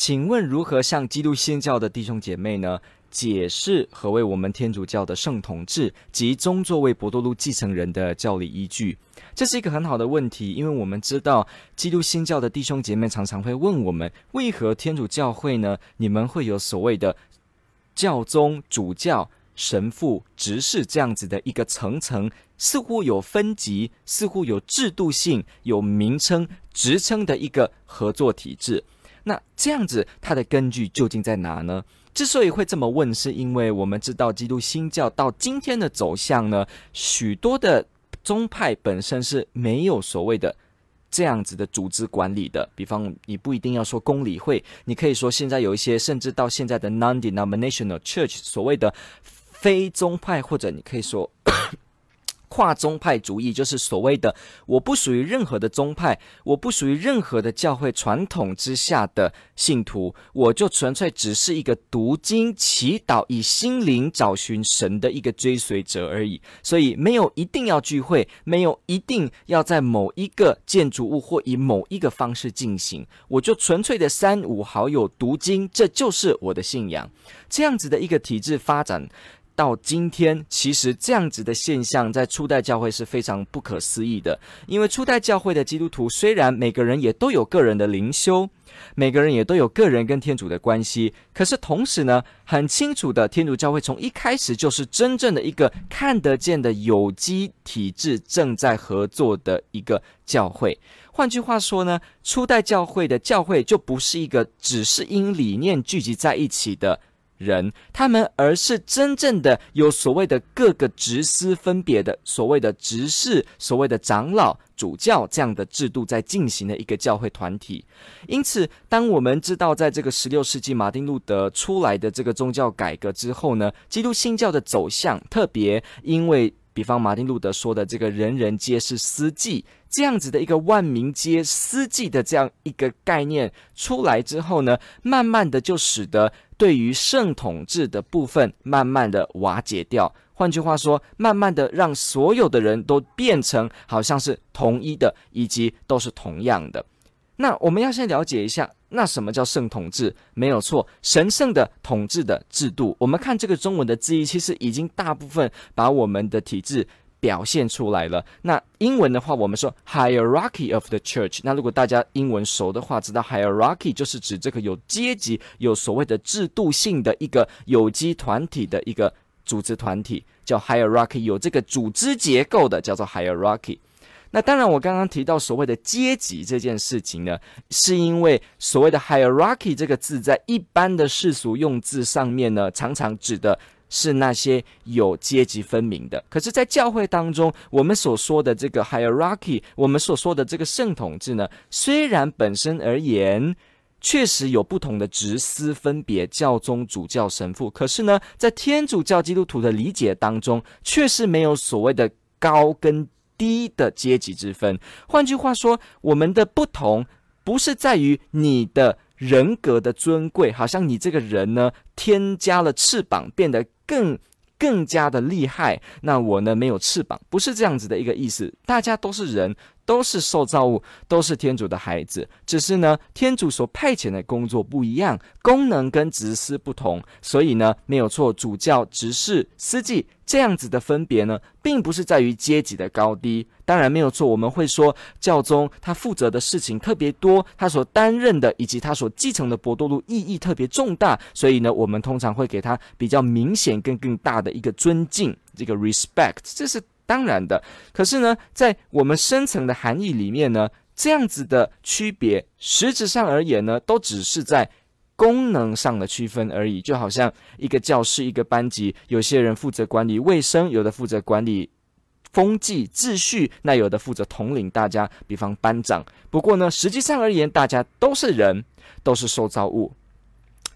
请问如何向基督新教的弟兄姐妹呢解释何谓我们天主教的圣统制及宗座为伯多禄继承人的教理依据？这是一个很好的问题，因为我们知道基督新教的弟兄姐妹常常会问我们：为何天主教会呢？你们会有所谓的教宗、主教、神父、执事这样子的一个层层，似乎有分级，似乎有制度性、有名称、职称的一个合作体制。那这样子，它的根据究竟在哪呢？之所以会这么问，是因为我们知道基督新教到今天的走向呢，许多的宗派本身是没有所谓的这样子的组织管理的。比方，你不一定要说公理会，你可以说现在有一些，甚至到现在的 non-denominational church，所谓的非宗派，或者你可以说。跨宗派主义就是所谓的我不属于任何的宗派，我不属于任何的教会传统之下的信徒，我就纯粹只是一个读经、祈祷、以心灵找寻神的一个追随者而已。所以没有一定要聚会，没有一定要在某一个建筑物或以某一个方式进行，我就纯粹的三五好友读经，这就是我的信仰。这样子的一个体制发展。到今天，其实这样子的现象在初代教会是非常不可思议的。因为初代教会的基督徒虽然每个人也都有个人的灵修，每个人也都有个人跟天主的关系，可是同时呢，很清楚的，天主教会从一开始就是真正的一个看得见的有机体制正在合作的一个教会。换句话说呢，初代教会的教会就不是一个只是因理念聚集在一起的。人，他们而是真正的有所谓的各个职司分别的所谓的执事、所谓的长老、主教这样的制度在进行的一个教会团体。因此，当我们知道在这个十六世纪马丁路德出来的这个宗教改革之后呢，基督新教的走向，特别因为比方马丁路德说的这个“人人皆是司祭”这样子的一个万民皆司祭的这样一个概念出来之后呢，慢慢的就使得。对于圣统治的部分，慢慢的瓦解掉。换句话说，慢慢的让所有的人都变成好像是统一的，以及都是同样的。那我们要先了解一下，那什么叫圣统治？没有错，神圣的统治的制度。我们看这个中文的字义，其实已经大部分把我们的体制。表现出来了。那英文的话，我们说 hierarchy of the church。那如果大家英文熟的话，知道 hierarchy 就是指这个有阶级、有所谓的制度性的一个有机团体的一个组织团体，叫 hierarchy，有这个组织结构的叫做 hierarchy。那当然，我刚刚提到所谓的阶级这件事情呢，是因为所谓的 hierarchy 这个字在一般的世俗用字上面呢，常常指的。是那些有阶级分明的，可是，在教会当中，我们所说的这个 hierarchy，我们所说的这个圣统制呢，虽然本身而言确实有不同的职司分别，教宗、主教、神父，可是呢，在天主教基督徒的理解当中，却是没有所谓的高跟低的阶级之分。换句话说，我们的不同不是在于你的人格的尊贵，好像你这个人呢，添加了翅膀，变得。更更加的厉害，那我呢，没有翅膀，不是这样子的一个意思。大家都是人。都是受造物，都是天主的孩子，只是呢，天主所派遣的工作不一样，功能跟职司不同，所以呢，没有错，主教、执事、司祭这样子的分别呢，并不是在于阶级的高低。当然没有错，我们会说教宗他负责的事情特别多，他所担任的以及他所继承的博多路意义特别重大，所以呢，我们通常会给他比较明显跟更大的一个尊敬，这个 respect，这是。当然的，可是呢，在我们深层的含义里面呢，这样子的区别，实质上而言呢，都只是在功能上的区分而已。就好像一个教室、一个班级，有些人负责管理卫生，有的负责管理风纪秩序，那有的负责统领大家，比方班长。不过呢，实际上而言，大家都是人，都是受造物。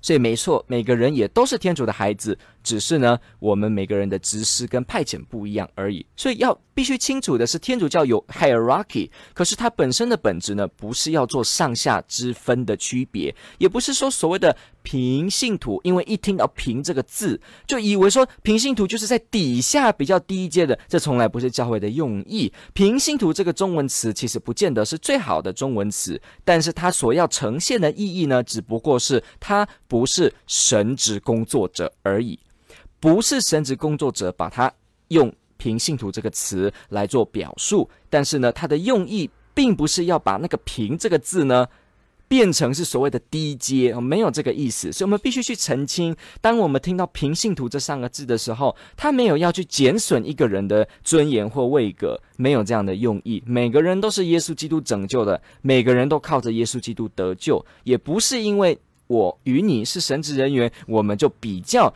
所以没错，每个人也都是天主的孩子，只是呢，我们每个人的职事跟派遣不一样而已。所以要必须清楚的是，天主教有 hierarchy，可是它本身的本质呢，不是要做上下之分的区别，也不是说所谓的平信徒，因为一听到“平”这个字，就以为说平信徒就是在底下比较低阶的，这从来不是教会的用意。平信徒这个中文词其实不见得是最好的中文词，但是它所要呈现的意义呢，只不过是它。不是神职工作者而已，不是神职工作者，把它用“平信徒”这个词来做表述，但是呢，它的用意并不是要把那个“平”这个字呢变成是所谓的低阶，没有这个意思，所以我们必须去澄清。当我们听到“平信徒”这三个字的时候，他没有要去减损一个人的尊严或位格，没有这样的用意。每个人都是耶稣基督拯救的，每个人都靠着耶稣基督得救，也不是因为。我与你是神职人员，我们就比较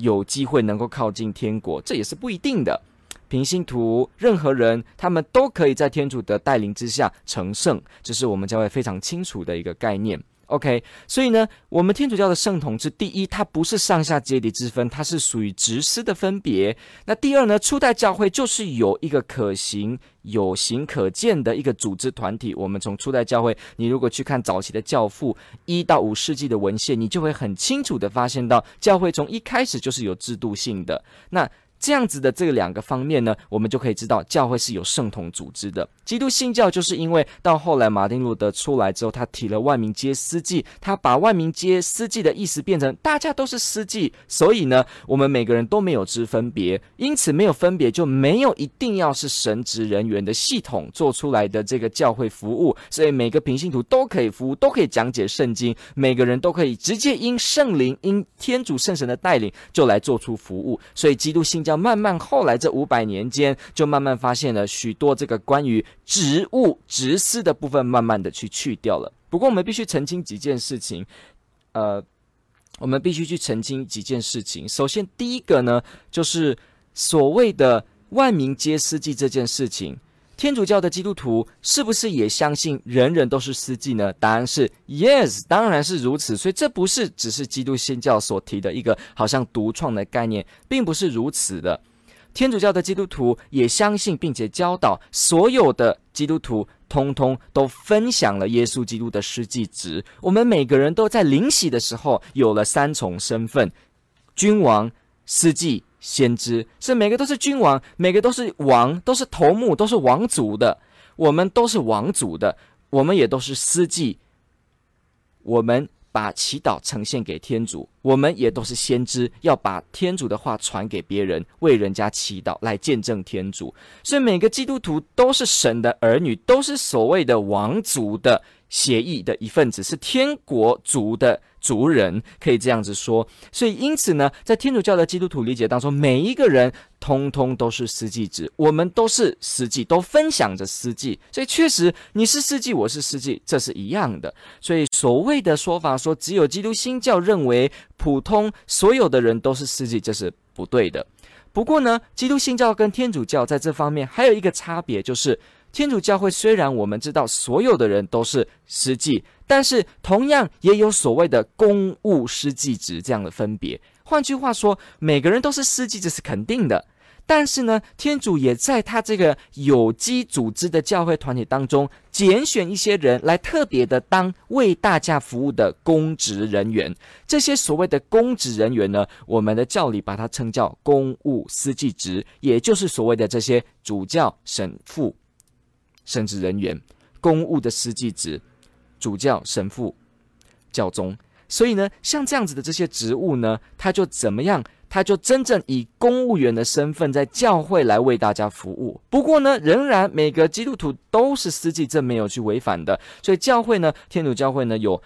有机会能够靠近天国，这也是不一定的。平信徒，任何人，他们都可以在天主的带领之下成圣，这是我们将会非常清楚的一个概念。OK，所以呢，我们天主教的圣统制，第一，它不是上下阶级之分，它是属于职司的分别。那第二呢，初代教会就是有一个可行、有形可见的一个组织团体。我们从初代教会，你如果去看早期的教父一到五世纪的文献，你就会很清楚地发现到，教会从一开始就是有制度性的。那这样子的这两个方面呢，我们就可以知道教会是有圣统组织的。基督新教就是因为到后来马丁路德出来之后，他提了万民皆司祭，他把万民皆司祭的意思变成大家都是司祭，所以呢，我们每个人都没有之分别，因此没有分别就没有一定要是神职人员的系统做出来的这个教会服务，所以每个平信徒都可以服务，都可以讲解圣经，每个人都可以直接因圣灵、因天主圣神的带领就来做出服务，所以基督新教。要慢慢，后来这五百年间，就慢慢发现了许多这个关于植物植丝的部分，慢慢的去去掉了。不过，我们必须澄清几件事情，呃，我们必须去澄清几件事情。首先，第一个呢，就是所谓的万民皆司机这件事情。天主教的基督徒是不是也相信人人都是司祭呢？答案是 yes，当然是如此。所以这不是只是基督新教所提的一个好像独创的概念，并不是如此的。天主教的基督徒也相信并且教导所有的基督徒，通通都分享了耶稣基督的司祭职。我们每个人都在领洗的时候有了三重身份：君王、司祭。先知是每个都是君王，每个都是王，都是头目，都是王族的。我们都是王族的，我们也都是司祭。我们把祈祷呈现给天主，我们也都是先知，要把天主的话传给别人，为人家祈祷，来见证天主。所以每个基督徒都是神的儿女，都是所谓的王族的协议的一份子，是天国族的。族人可以这样子说，所以因此呢，在天主教的基督徒理解当中，每一个人通通都是司祭子，我们都是司祭，都分享着司祭，所以确实你是司祭，我是司祭，这是一样的。所以所谓的说法说，只有基督新教认为普通所有的人都是司祭，这是不对的。不过呢，基督新教跟天主教在这方面还有一个差别，就是。天主教会虽然我们知道所有的人都是司祭，但是同样也有所谓的公务司祭职这样的分别。换句话说，每个人都是司祭，这是肯定的。但是呢，天主也在他这个有机组织的教会团体当中，拣选一些人来特别的当为大家服务的公职人员。这些所谓的公职人员呢，我们的教理把它称叫公务司祭职，也就是所谓的这些主教、神父。甚至人员、公务的司祭职、主教、神父、教宗，所以呢，像这样子的这些职务呢，他就怎么样？他就真正以公务员的身份在教会来为大家服务。不过呢，仍然每个基督徒都是司祭，这没有去违反的。所以教会呢，天主教会呢，有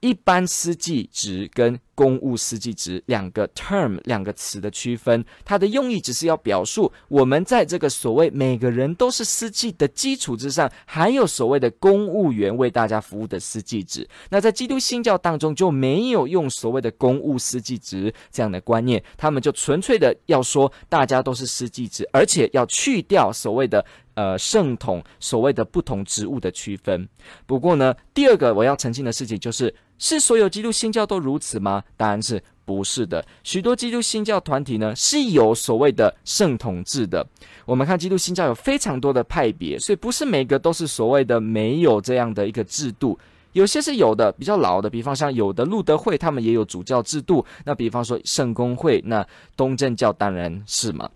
一般司祭职跟公务司祭职两个 term 两个词的区分，它的用意只是要表述我们在这个所谓每个人都是司祭的基础之上，还有所谓的公务员为大家服务的司祭职。那在基督新教当中就没有用所谓的公务司祭职这样的观念，他们就纯粹的要说大家都是司祭职，而且要去掉所谓的呃圣统所谓的不同职务的区分。不过呢，第二个我要澄清的事情就是。是所有基督新教都如此吗？答案是不是的。许多基督新教团体呢是有所谓的圣统制的。我们看基督新教有非常多的派别，所以不是每个都是所谓的没有这样的一个制度。有些是有的，比较老的，比方像有的路德会，他们也有主教制度。那比方说圣公会，那东正教当然是嘛。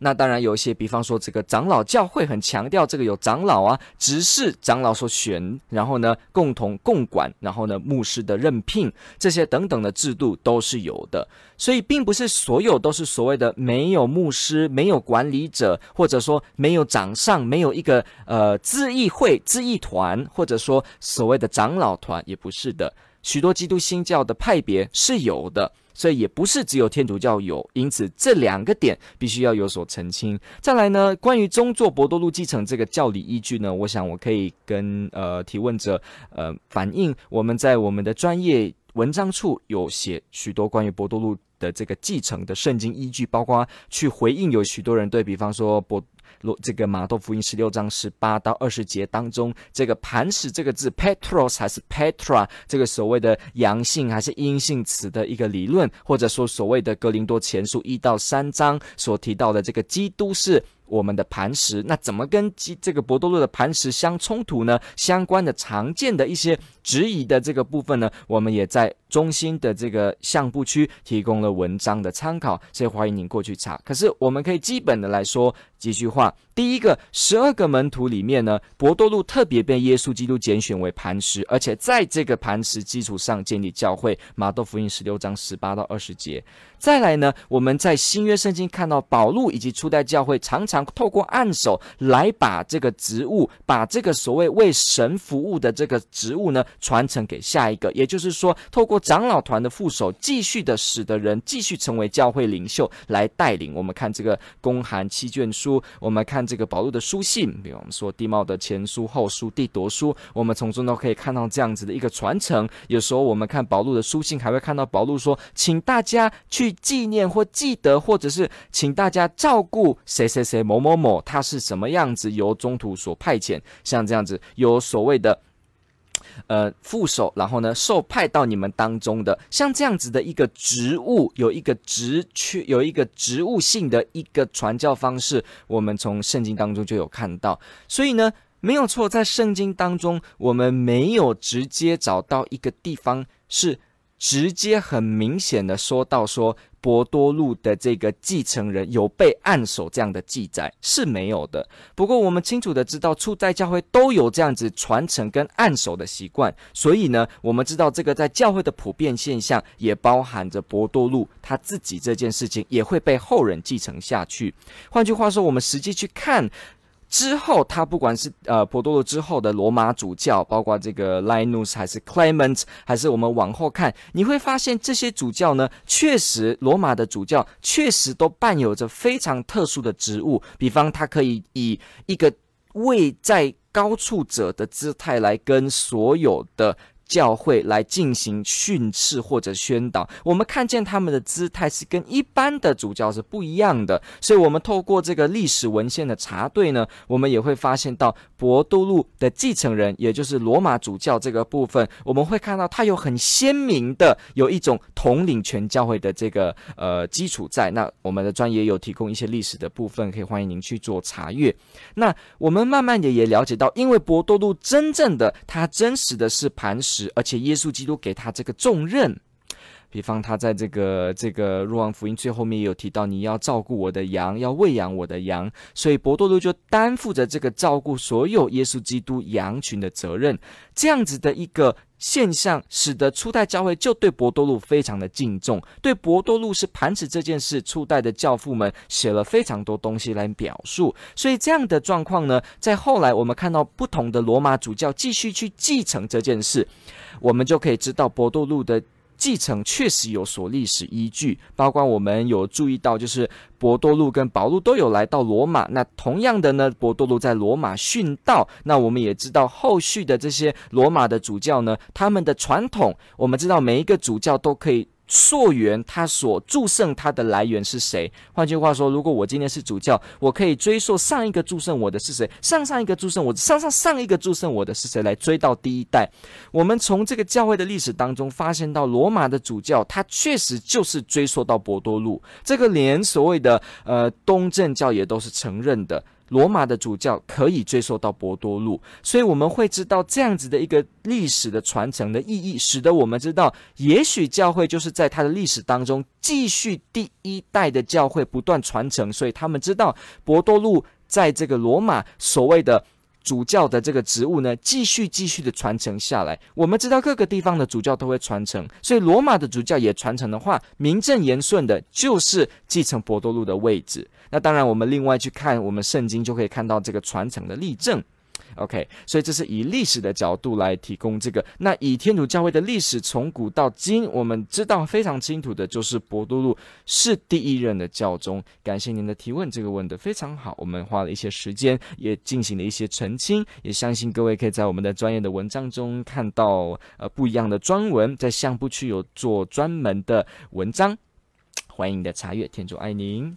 那当然有一些，比方说这个长老教会很强调这个有长老啊，执事长老所选，然后呢共同共管，然后呢牧师的任聘这些等等的制度都是有的。所以并不是所有都是所谓的没有牧师、没有管理者，或者说没有长上、没有一个呃咨议会、咨议团，或者说所谓的长老团，也不是的。许多基督新教的派别是有的。所以也不是只有天主教有，因此这两个点必须要有所澄清。再来呢，关于宗座伯多禄继承这个教理依据呢，我想我可以跟呃提问者呃反映，我们在我们的专业文章处有写许多关于伯多禄的这个继承的圣经依据，包括去回应有许多人对比方说罗。这个马窦福音十六章十八到二十节当中，这个磐石这个字 Petros 还是 Petra 这个所谓的阳性还是阴性词的一个理论，或者说所谓的格林多前书一到三章所提到的这个基督是我们的磐石，那怎么跟基这个伯多禄的磐石相冲突呢？相关的常见的一些质疑的这个部分呢，我们也在中心的这个相簿区提供了文章的参考，所以欢迎您过去查。可是我们可以基本的来说几句话：第一个，十二个门徒里面呢，伯多禄特别被耶稣基督拣选为磐石，而且在这个磐石基础上建立教会。马窦福音十六章十八到二十节。再来呢，我们在新约圣经看到保禄以及初代教会常常透过按手来把这个职务，把这个所谓为神服务的这个职务呢传承给下一个。也就是说，透过长老团的副手继续的使得人继续成为教会领袖来带领。我们看这个公函七卷书，我们看这个保禄的书信，比如我们说地貌的前书、后书、地铎书，我们从中都可以看到这样子的一个传承。有时候我们看保禄的书信，还会看到保禄说，请大家去。纪念或记得，或者是请大家照顾谁谁谁某某某，他是什么样子，由中途所派遣，像这样子有所谓的呃副手，然后呢受派到你们当中的，像这样子的一个职务，有一个职缺，有一个职务性的一个传教方式，我们从圣经当中就有看到，所以呢没有错，在圣经当中我们没有直接找到一个地方是。直接很明显的说到说博多禄的这个继承人有被按手这样的记载是没有的。不过我们清楚的知道初代教会都有这样子传承跟按手的习惯，所以呢，我们知道这个在教会的普遍现象也包含着博多禄他自己这件事情也会被后人继承下去。换句话说，我们实际去看。之后，他不管是呃博多罗之后的罗马主教，包括这个 Linus 还是 Clement，还是我们往后看，你会发现这些主教呢，确实罗马的主教确实都伴有着非常特殊的职务，比方他可以以一个位在高处者的姿态来跟所有的。教会来进行训斥或者宣导，我们看见他们的姿态是跟一般的主教是不一样的，所以，我们透过这个历史文献的查对呢，我们也会发现到博多路的继承人，也就是罗马主教这个部分，我们会看到他有很鲜明的有一种统领全教会的这个呃基础在。那我们的专业有提供一些历史的部分，可以欢迎您去做查阅。那我们慢慢的也了解到，因为博多路真正的他真实的是磐石。而且耶稣基督给他这个重任，比方他在这个这个若望福音最后面也有提到，你要照顾我的羊，要喂养我的羊，所以伯多禄就担负着这个照顾所有耶稣基督羊群的责任。这样子的一个现象，使得初代教会就对伯多禄非常的敬重，对伯多禄是磐石这件事，初代的教父们写了非常多东西来表述。所以这样的状况呢，在后来我们看到不同的罗马主教继续去继承这件事。我们就可以知道，伯多禄的继承确实有所历史依据，包括我们有注意到，就是博多禄跟保禄都有来到罗马。那同样的呢，博多禄在罗马殉道。那我们也知道，后续的这些罗马的主教呢，他们的传统，我们知道每一个主教都可以。溯源他所祝圣他的来源是谁。换句话说，如果我今天是主教，我可以追溯上一个祝圣我的是谁，上上一个祝圣我，上上上一个祝圣我的是谁，来追到第一代。我们从这个教会的历史当中发现到，罗马的主教他确实就是追溯到伯多禄，这个连所谓的呃东正教也都是承认的。罗马的主教可以追溯到伯多禄，所以我们会知道这样子的一个历史的传承的意义，使得我们知道，也许教会就是在它的历史当中继续第一代的教会不断传承，所以他们知道伯多禄在这个罗马所谓的。主教的这个职务呢，继续继续的传承下来。我们知道各个地方的主教都会传承，所以罗马的主教也传承的话，名正言顺的就是继承博多禄的位置。那当然，我们另外去看我们圣经，就可以看到这个传承的例证。OK，所以这是以历史的角度来提供这个。那以天主教会的历史从古到今，我们知道非常清楚的就是伯多禄是第一任的教宗。感谢您的提问，这个问得非常好。我们花了一些时间，也进行了一些澄清，也相信各位可以在我们的专业的文章中看到呃不一样的专文，在相簿区有做专门的文章，欢迎你的查阅。天主爱您。